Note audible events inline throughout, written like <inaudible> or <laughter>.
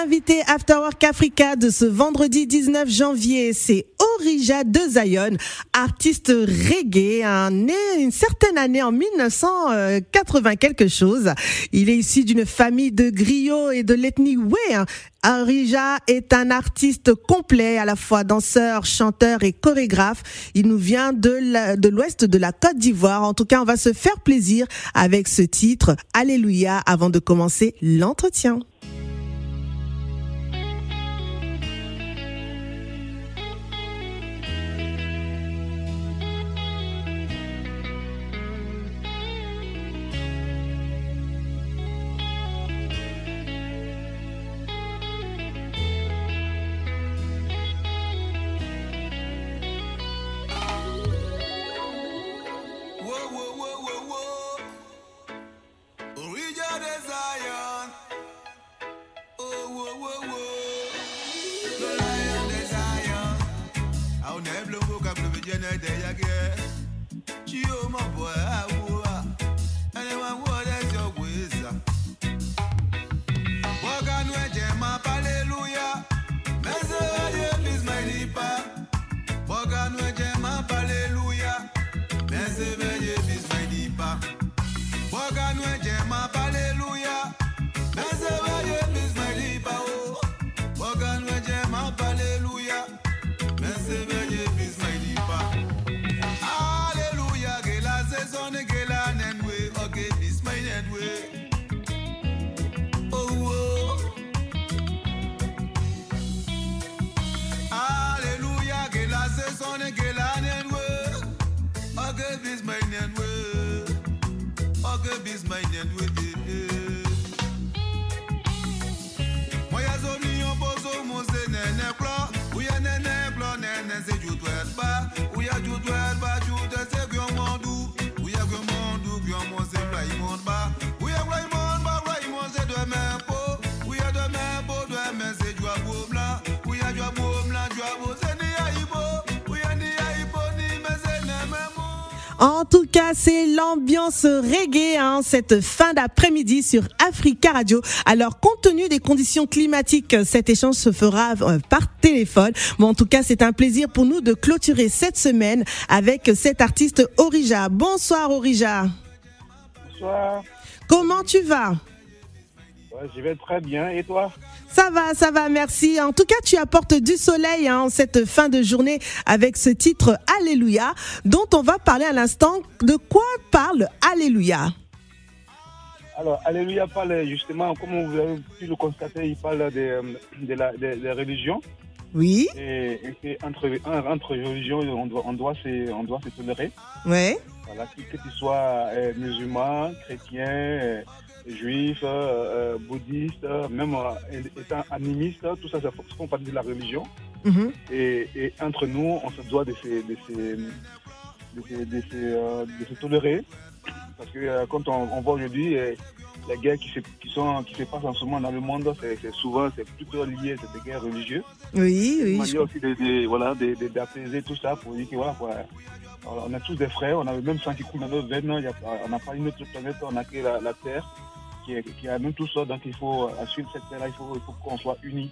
L'invité Afterwork Africa de ce vendredi 19 janvier, c'est Orija de Zion, artiste reggae, né une certaine année en 1980 quelque chose. Il est issu d'une famille de griots et de l'ethnie Wé. Orija est un artiste complet, à la fois danseur, chanteur et chorégraphe. Il nous vient de l'ouest de la Côte d'Ivoire. En tout cas, on va se faire plaisir avec ce titre, Alléluia, avant de commencer l'entretien. whoa, whoa, whoa. minded with En tout cas, c'est l'ambiance reggae hein, cette fin d'après-midi sur Africa Radio. Alors, compte tenu des conditions climatiques, cet échange se fera euh, par téléphone. Bon, en tout cas, c'est un plaisir pour nous de clôturer cette semaine avec cet artiste Orija. Bonsoir Orija. Bonsoir. Comment tu vas? Je vais très bien. Et toi? Ça va, ça va, merci. En tout cas, tu apportes du soleil en hein, cette fin de journée avec ce titre Alléluia, dont on va parler à l'instant. De quoi parle Alléluia? Alors, Alléluia parle justement, comme vous avez pu le constater, il parle de, euh, de la de, religion. Oui. Et, entre, entre religions, on doit, on doit, se, on doit se tolérer. Oui. Voilà, que, tu sois euh, musulman, chrétien, euh, juifs, euh, euh, bouddhistes, même euh, étant animistes, tout ça, ça font partie de la religion. Mhm. et, entre nous, on se doit de se, de de tolérer. Parce que quand on, voit aujourd'hui les guerres qui se, qui, sont, qui se passent en ce moment dans le monde, c'est souvent, c'est plutôt lié à des guerres religieuses. Oui, oui. Il y a aussi d'apaiser tout ça pour dire que voilà, on a tous des frères, on a le même sang qui coule dans nos veines, on n'a pas une autre planète, on a que la Terre qui est, qui nous tous. Donc il faut, à suivre cette terre-là, il faut, faut qu'on soit unis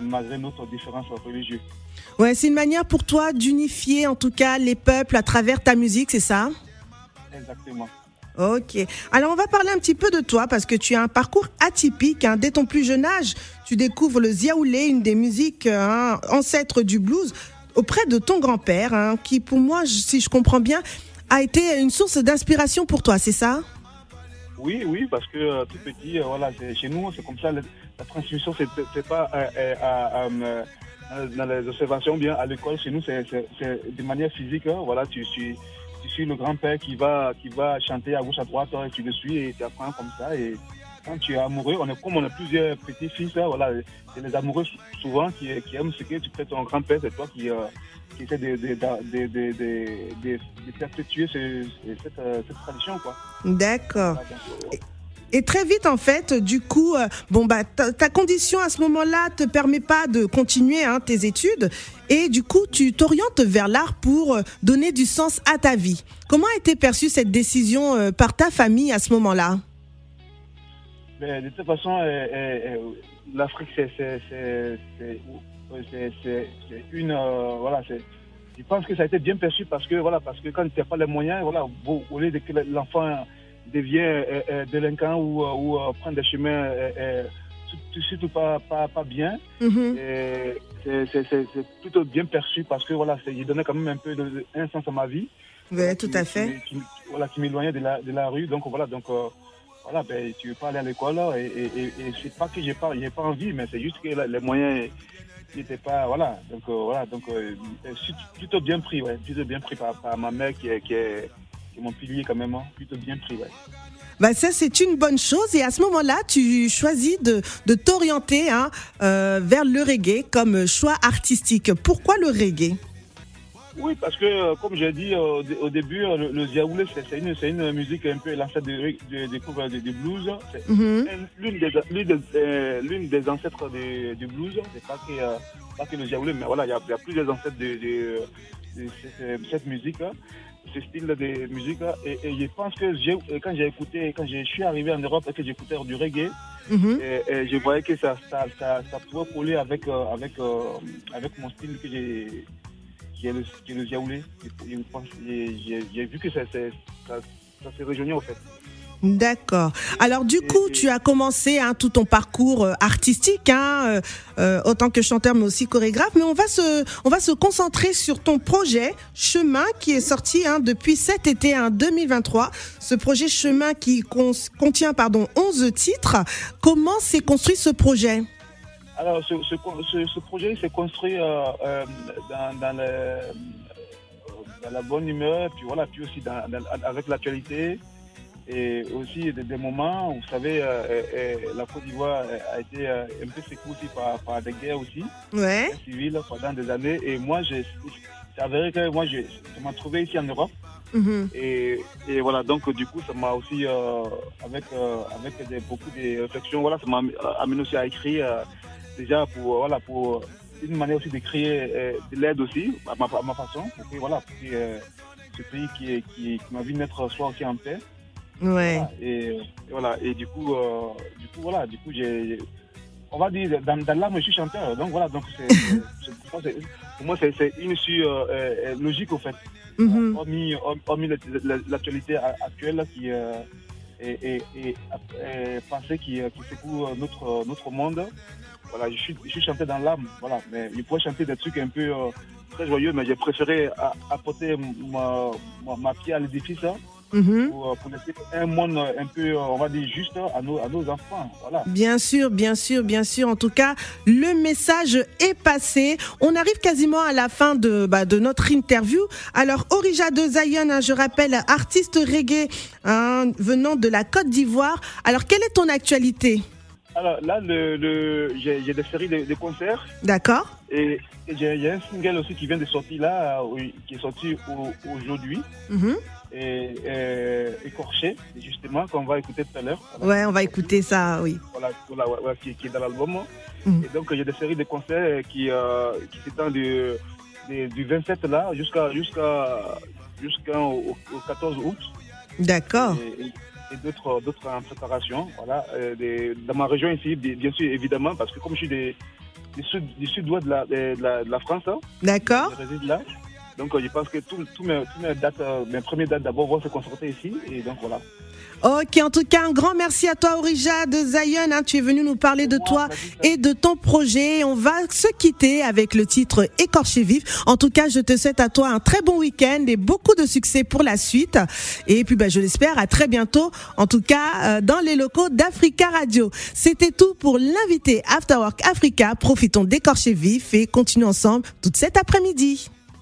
malgré notre différence religieuse. Ouais, c'est une manière pour toi d'unifier en tout cas les peuples à travers ta musique, c'est ça? Exactement. Ok. Alors on va parler un petit peu de toi parce que tu as un parcours atypique. Hein. Dès ton plus jeune âge, tu découvres le ziaoulé, une des musiques hein, ancêtres du blues, auprès de ton grand-père, hein, qui pour moi, si je comprends bien, a été une source d'inspiration pour toi, c'est ça? Oui, oui, parce que euh, tout petit, euh, voilà, chez nous, c'est comme ça. La, transmission, c'est pas euh, dans les observations, bien à l'école. Chez nous, c'est de manière physique. Hein, voilà, tu suis, tu suis le grand-père qui va, qui va chanter à gauche à droite, et tu le suis et tu apprends comme ça. Et quand tu es amoureux, on est comme on a plusieurs petits-fils, voilà, c'est les amoureux souvent qui, aiment ce que tu fais ton grand-père, c'est toi qui qui essaie de, perpétuer cette, euh, tradition. D'accord. Et très vite, en fait, du coup, euh, bon, bah, ta, condition à ce moment-là te permet pas de continuer hein, tes études. Et du coup, tu t'orientes vers l'art pour euh, donner du sens à ta vie. Comment a été perçue cette décision par ta famille à ce moment-là? De toute façon, l'Afrique, c'est une. voilà, je pense que ça a été bien perçu parce que, voilà, parce que quand tu n'as pas les moyens, voilà, au lieu de que l'enfant devienne délinquant ou, ou prendre des chemins surtout pas, pas, pas bien. Mhm. C'est plutôt bien perçu parce que voilà, il donnait quand même un peu de, un sens à ma vie. Oui, tout à fait. Qui, voilà, qui m'éloignait de la, de la rue. Donc voilà, donc euh, voilà, ben, tu veux pas aller à l'école et, et, et, c'est pas que j'ai pas, pas envie, mais c'est juste que les moyens n'étaient pas, voilà. Donc euh, voilà, donc euh, plutôt bien pris, ouais, plutôt bien pris par, ma mère qui est, qui est, mon pilier quand même, hein. plutôt bien pris, ouais. Bah ça c'est une bonne chose et à ce moment-là tu choisis de, de t'orienter hein, euh, vers le reggae comme choix artistique. Pourquoi le reggae? Oui, parce que, euh, comme j'ai dit euh, au début, le, le ziaoulé, c'est une, une, musique un peu l'ancêtre des de, de, de, blues. C'est mm-hmm. l'une des, l'une des, ancêtres du blues. C'est pas que, pas que le ziaoulé, mais voilà, il y, a, plusieurs ancêtres de, cette, cette musique ce style de musique. Et, et je pense que quand j'ai écouté, quand je suis arrivé en Europe et que j'écoutais du reggae, mhm. et, je voyais que ça, ça, ça, ça pouvait coller avec, euh, avec, euh, avec mon style que j'ai qui est le, qui est le J'ai vu que ça, ça, ça, ça se rejoignait en fait. D'accord. Alors du coup, tu as commencé hein, tout ton parcours euh, artistique, hein, euh, euh, autant que chanteur, mais aussi chorégraphe. Mais on va se, on va se concentrer sur ton projet Chemin, qui est sorti hein, depuis cet été, hein, 2023. Ce projet Chemin qui contient, pardon, 11 titres. Comment s'est construit ce projet? Alors, ce, ce, projet s'est construit dans, dans, dans, la bonne humeur, puis voilà, puis aussi dans, avec l'actualité et aussi des, moments où, vous savez, euh, euh, euh, la Côte d'Ivoire a été un peu secouée par, par, des guerres aussi, ouais. civiles pendant des années. Et moi, c'est avéré que moi, je, je m'en trouvais ici en Europe. Mm-hmm. et, et, voilà, donc du coup, ça m'a aussi, avec, avec des, beaucoup de réflexions, voilà, ça m'a amené aussi à écrire déjà pour, voilà, pour une manière aussi de créer de l'aide aussi, à ma, ma façon, pour que, voilà, pour que ce pays qui, qui, qui m'a vu naître soit aussi en paix. Ouais. et, voilà. Et du coup, euh, du coup, voilà. Du coup, j'ai, on va dire, dans, dans l'âme, je suis chanteur. Donc voilà. Donc c'est, <laughs> pour moi, c'est, une issue euh, euh, logique, au fait. Mm-hmm. Hormis, l'actualité actuelle qui est, est, pensée qui, qui secoue notre, notre monde. Voilà, je suis, je suis chanté dans l'âme. Voilà. Mais il pourrait chanter des trucs un peu très joyeux, mais j'ai préféré apporter ma, ma, ma pierre à l'édifice. Hein. Mhm. pour, laisser un monde un peu, on va dire, juste à nos, à nos enfants. Voilà. Bien sûr, bien sûr, bien sûr. En tout cas, le message est passé. On arrive quasiment à la fin de, bah, de notre interview. Alors, Orija de Zion, hein, je rappelle, artiste reggae hein, venant de la Côte d'Ivoire. Alors, quelle est ton actualité? Alors là, le, j'ai des séries de, concerts. D'accord. Et, j'ai un single aussi qui vient de sortir là, qui est sorti aujourd'hui. Mhm et, écorché, justement, qu'on va écouter tout à l'heure. Ouais, on va écouter ça, oui. Voilà, voilà qui, qui, est dans l'album. Mm. Et donc, a des séries de concerts qui, euh, qui s'étendent du, du, 27 là jusqu'à jusqu'à jusqu'au 14 août. D'accord. Et, d'autres d'autres en préparation. Voilà, euh, des, dans ma région ici, bien sûr, évidemment, parce que comme je suis des, du sud, sud-ouest de la, de, la, de la France, hein, D'accord. je réside là. Donc, euh, je pense que tous mes, dates, euh, mes premières dates d'abord vont se concentrer ici. Et donc, voilà. Ok, en tout cas, un grand merci à toi, Orija de Zion. Hein. tu es venu nous parler de toi et de ton projet. On va se quitter avec le titre Écorché vif. En tout cas, je te souhaite à toi un très bon week-end et beaucoup de succès pour la suite. Et puis, bah, je l'espère, à très bientôt. En tout cas, euh, dans les locaux d'Africa Radio. C'était tout pour l'invité Afterwork Africa. Profitons d'Écorché vif et continuons ensemble toute cet après-midi.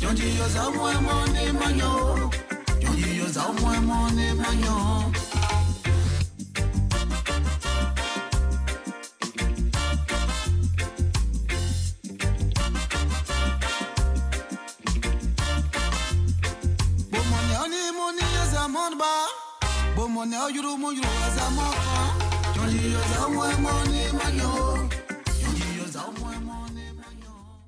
Jonjiyoza mwe mone manyo. Jonjiyoza mwe mone manyo. Bomone oni moni yoza monba. Bomone oyuru moyuru yoza mofa Jonjiyoza mwe mone manyo.